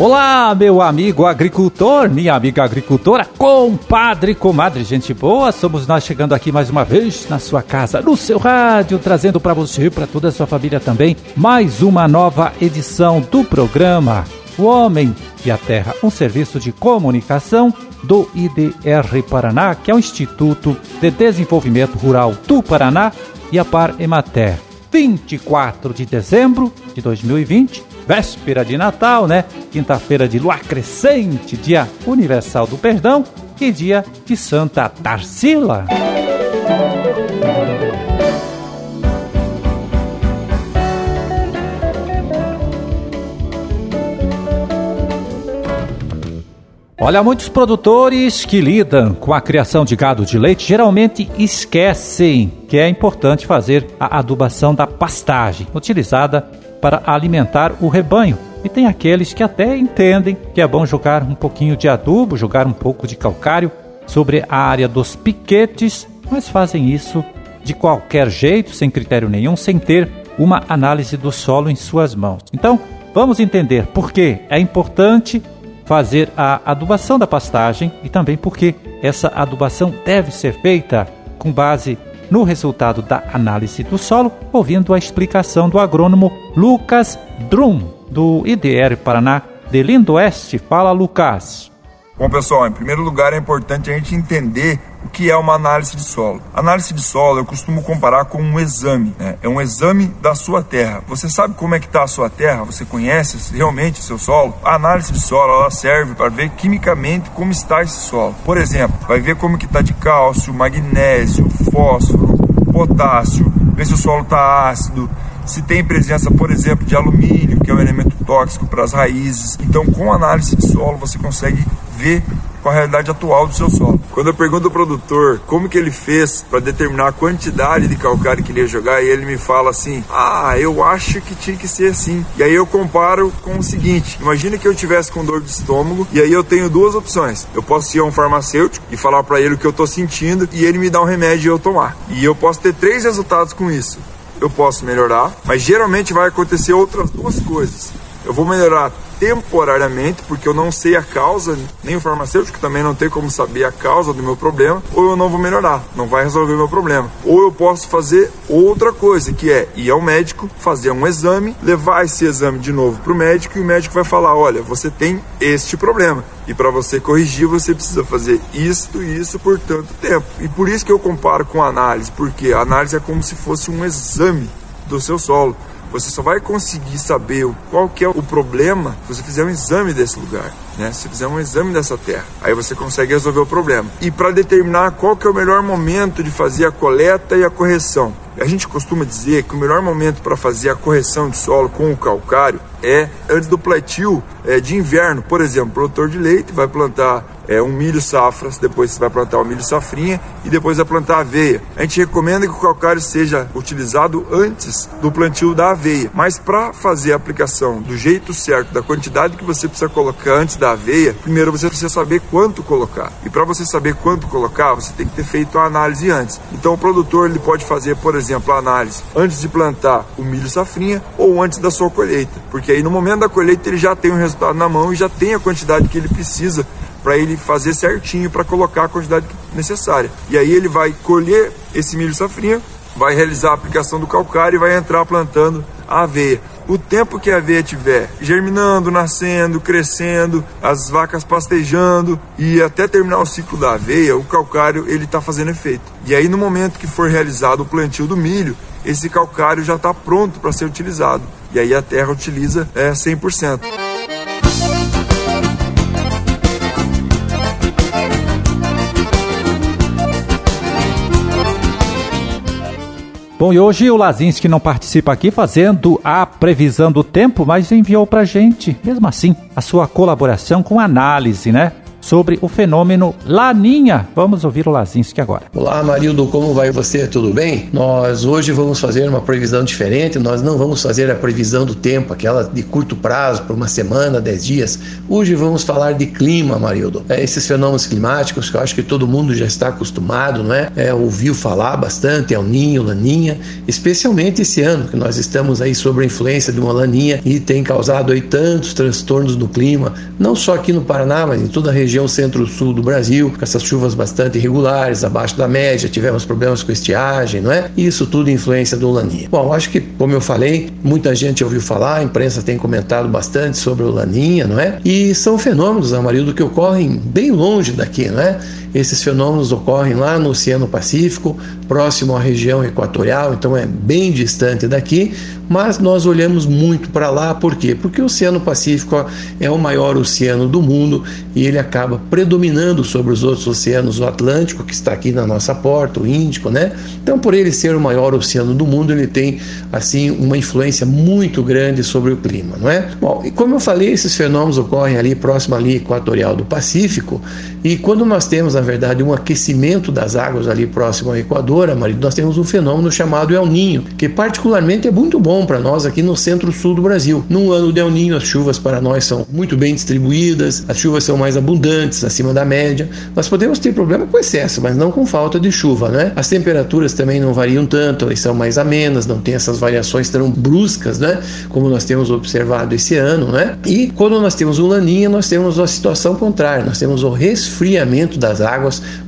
Olá, meu amigo agricultor, minha amiga agricultora, compadre, comadre, gente boa. Somos nós chegando aqui mais uma vez na sua casa, no seu rádio, trazendo para você e para toda a sua família também mais uma nova edição do programa O Homem e a Terra, um serviço de comunicação do IDR Paraná, que é o Instituto de Desenvolvimento Rural do Paraná e a Par Emater. 24 de dezembro de 2020 véspera de Natal, né? Quinta-feira de lua crescente, dia universal do perdão e dia de Santa Tarsila. Olha, muitos produtores que lidam com a criação de gado de leite geralmente esquecem que é importante fazer a adubação da pastagem utilizada para alimentar o rebanho. E tem aqueles que até entendem que é bom jogar um pouquinho de adubo, jogar um pouco de calcário sobre a área dos piquetes, mas fazem isso de qualquer jeito, sem critério nenhum, sem ter uma análise do solo em suas mãos. Então, vamos entender por que é importante fazer a adubação da pastagem e também porque essa adubação deve ser feita com base no resultado da análise do solo, ouvindo a explicação do agrônomo Lucas Drum, do IDR Paraná de Lindo Oeste. Fala, Lucas. Bom, pessoal, em primeiro lugar é importante a gente entender o que é uma análise de solo. Análise de solo eu costumo comparar com um exame, né? é um exame da sua terra. Você sabe como é que está a sua terra? Você conhece realmente o seu solo? A análise de solo ela serve para ver quimicamente como está esse solo. Por exemplo, vai ver como que está de cálcio, magnésio, fósforo, potássio, ver se o solo está ácido, se tem presença, por exemplo, de alumínio, que é um elemento tóxico para as raízes. Então, com análise de solo, você consegue ver com a realidade atual do seu solo. Quando eu pergunto ao produtor como que ele fez para determinar a quantidade de calcário que ele ia jogar, e ele me fala assim: "Ah, eu acho que tinha que ser assim". E aí eu comparo com o seguinte: imagine que eu tivesse com dor de estômago e aí eu tenho duas opções. Eu posso ir a um farmacêutico e falar para ele o que eu estou sentindo e ele me dá um remédio e eu tomar. E eu posso ter três resultados com isso. Eu posso melhorar, mas geralmente vai acontecer outras duas coisas. Eu vou melhorar temporariamente, porque eu não sei a causa, nem o farmacêutico também não tem como saber a causa do meu problema, ou eu não vou melhorar, não vai resolver o meu problema. Ou eu posso fazer outra coisa, que é ir ao médico, fazer um exame, levar esse exame de novo para o médico e o médico vai falar: olha, você tem este problema. E para você corrigir, você precisa fazer isto e isso por tanto tempo. E por isso que eu comparo com análise, porque a análise é como se fosse um exame do seu solo. Você só vai conseguir saber qual que é o problema se você fizer um exame desse lugar, né? Se fizer um exame dessa terra, aí você consegue resolver o problema. E para determinar qual que é o melhor momento de fazer a coleta e a correção, a gente costuma dizer que o melhor momento para fazer a correção de solo com o calcário é antes do plantio é, de inverno. Por exemplo, o produtor de leite vai plantar é, um milho safras, depois você vai plantar o milho safrinha e depois vai plantar aveia. A gente recomenda que o calcário seja utilizado antes do plantio da aveia, mas para fazer a aplicação do jeito certo, da quantidade que você precisa colocar antes da aveia, primeiro você precisa saber quanto colocar. E para você saber quanto colocar, você tem que ter feito a análise antes. Então o produtor ele pode fazer, por exemplo, a análise antes de plantar o milho safrinha ou antes da sua colheita, porque aí no momento da colheita ele já tem o resultado na mão e já tem a quantidade que ele precisa para ele fazer certinho para colocar a quantidade necessária. E aí ele vai colher esse milho safrinha, vai realizar a aplicação do calcário e vai entrar plantando a aveia. O tempo que a aveia tiver germinando, nascendo, crescendo, as vacas pastejando e até terminar o ciclo da aveia, o calcário ele está fazendo efeito. E aí no momento que for realizado o plantio do milho, esse calcário já está pronto para ser utilizado. E aí a terra utiliza é, 100%. Bom, e hoje o Lazinski não participa aqui fazendo a previsão do tempo, mas enviou pra gente, mesmo assim, a sua colaboração com análise, né? Sobre o fenômeno Laninha. Vamos ouvir o Lazinski agora. Olá, Marildo, como vai você? Tudo bem? Nós hoje vamos fazer uma previsão diferente. Nós não vamos fazer a previsão do tempo, aquela de curto prazo, por uma semana, dez dias. Hoje vamos falar de clima, Marildo. É, esses fenômenos climáticos que eu acho que todo mundo já está acostumado, não é? é ouviu falar bastante, é o Ninho, Laninha, especialmente esse ano que nós estamos aí sob a influência de uma Laninha e tem causado aí tantos transtornos no clima, não só aqui no Paraná, mas em toda a região centro-sul do Brasil, com essas chuvas bastante irregulares, abaixo da média, tivemos problemas com estiagem, não é? Isso tudo influência do Laninha. Bom, acho que, como eu falei, muita gente ouviu falar, a imprensa tem comentado bastante sobre o Laninha, não é? E são fenômenos, Amarildo, que ocorrem bem longe daqui, não é? Esses fenômenos ocorrem lá no Oceano Pacífico, próximo à região equatorial, então é bem distante daqui, mas nós olhamos muito para lá, por quê? Porque o Oceano Pacífico é o maior oceano do mundo e ele acaba predominando sobre os outros oceanos, o Atlântico, que está aqui na nossa porta, o Índico, né? Então, por ele ser o maior oceano do mundo, ele tem, assim, uma influência muito grande sobre o clima, não é? Bom, e como eu falei, esses fenômenos ocorrem ali próximo linha equatorial do Pacífico e quando nós temos, na verdade, um aquecimento das águas ali próximo ao Equador, marido, nós temos um fenômeno chamado El Ninho, que particularmente é muito bom para nós aqui no centro-sul do Brasil. Num ano de El Ninho, as chuvas para nós são muito bem distribuídas, as chuvas são mais abundantes, acima da média. Nós podemos ter problema com excesso, mas não com falta de chuva, né? As temperaturas também não variam tanto, elas são mais amenas, não tem essas variações tão bruscas, né? Como nós temos observado esse ano, né? E quando nós temos o Laninha, nós temos a situação contrária, nós temos o resfriamento das águas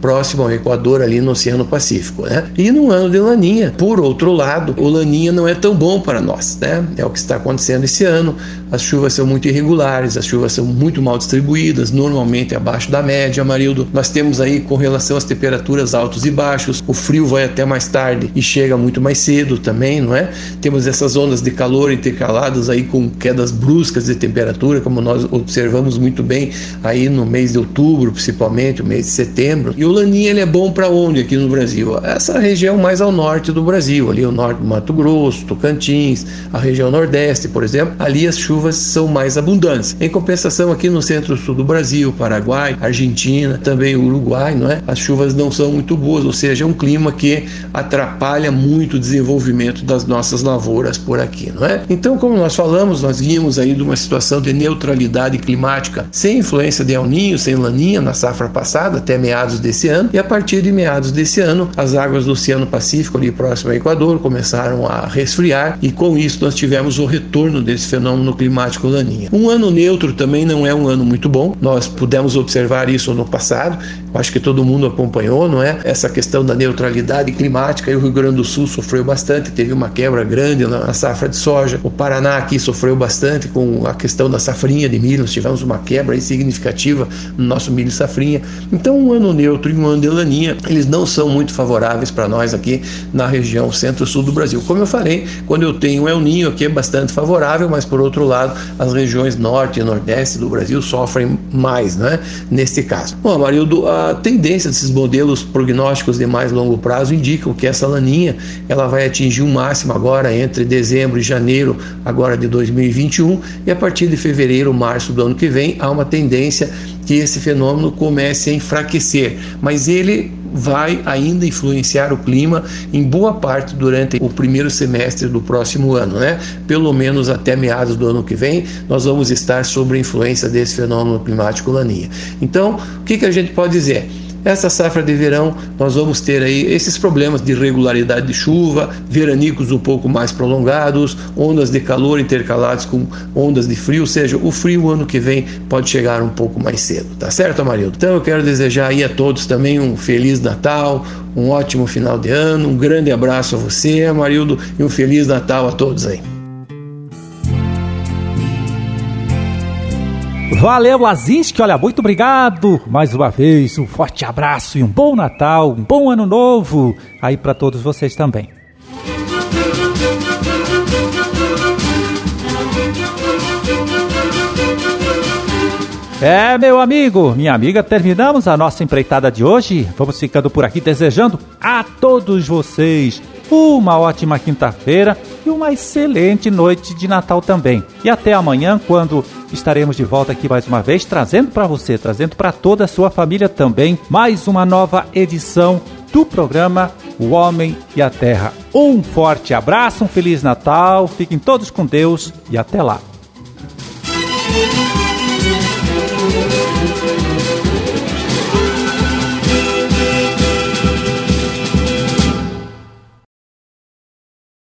próximo ao Equador, ali no Oceano Pacífico, né? E no ano de Laninha, por outro lado, o Laninha não é tão bom para nós, né? É o que está acontecendo esse ano. As chuvas são muito irregulares, as chuvas são muito mal distribuídas, normalmente abaixo da média, Marildo. Nós temos aí com relação às temperaturas altos e baixos, o frio vai até mais tarde e chega muito mais cedo também, não é? Temos essas ondas de calor intercaladas aí com quedas bruscas de temperatura, como nós observamos muito bem aí no mês de outubro, principalmente, o mês de setembro. E o Laninha ele é bom para onde aqui no Brasil? Essa região mais ao norte do Brasil, ali o norte do Mato Grosso, Tocantins, a região nordeste, por exemplo, ali as chuvas são mais abundantes. Em compensação, aqui no centro-sul do Brasil, Paraguai, Argentina, também Uruguai, não é? As chuvas não são muito boas, ou seja, é um clima que atrapalha muito o desenvolvimento das nossas lavouras por aqui, não é? Então, como nós falamos, nós vimos aí de uma situação de neutralidade climática sem influência de El Ninho, sem Laninha na safra passada, até meados desse ano, e a partir de meados desse ano, as águas do Oceano Pacífico, ali próximo ao Equador, começaram a resfriar, e com isso nós tivemos o retorno desse fenômeno climático Laninha. Um ano neutro também não é um ano muito bom, nós pudemos observar isso no passado, acho que todo mundo acompanhou, não é? Essa questão da neutralidade climática, e o Rio Grande do Sul sofreu bastante, teve uma quebra grande na safra de soja, o Paraná aqui sofreu bastante com a questão da safrinha de milho, nós tivemos uma quebra significativa no nosso milho safrinha. Então, um ano neutro e um ano de laninha, eles não são muito favoráveis para nós aqui na região centro-sul do Brasil. Como eu falei, quando eu tenho El Ninho aqui é bastante favorável, mas por outro lado, as regiões norte e nordeste do Brasil sofrem mais, né? Neste caso. Bom, Amarildo, a tendência desses modelos prognósticos de mais longo prazo indicam que essa laninha ela vai atingir um máximo agora entre dezembro e janeiro agora de 2021 e a partir de fevereiro, março do ano que vem há uma tendência que esse fenômeno comece a enfraquecer, mas ele vai ainda influenciar o clima em boa parte durante o primeiro semestre do próximo ano, né? Pelo menos até meados do ano que vem, nós vamos estar sob a influência desse fenômeno climático laninha. Então, o que, que a gente pode dizer? Essa safra de verão, nós vamos ter aí esses problemas de irregularidade de chuva, veranicos um pouco mais prolongados, ondas de calor intercaladas com ondas de frio, ou seja, o frio ano que vem pode chegar um pouco mais cedo, tá certo, Amarildo? Então eu quero desejar aí a todos também um feliz Natal, um ótimo final de ano, um grande abraço a você, Amarildo, e um feliz Natal a todos aí. Valeu, Azinski, olha, muito obrigado mais uma vez, um forte abraço e um bom Natal, um bom Ano Novo aí para todos vocês também. É, meu amigo, minha amiga, terminamos a nossa empreitada de hoje. Vamos ficando por aqui desejando a todos vocês uma ótima quinta-feira e uma excelente noite de Natal também. E até amanhã, quando estaremos de volta aqui mais uma vez, trazendo para você, trazendo para toda a sua família também, mais uma nova edição do programa O Homem e a Terra. Um forte abraço, um Feliz Natal, fiquem todos com Deus e até lá.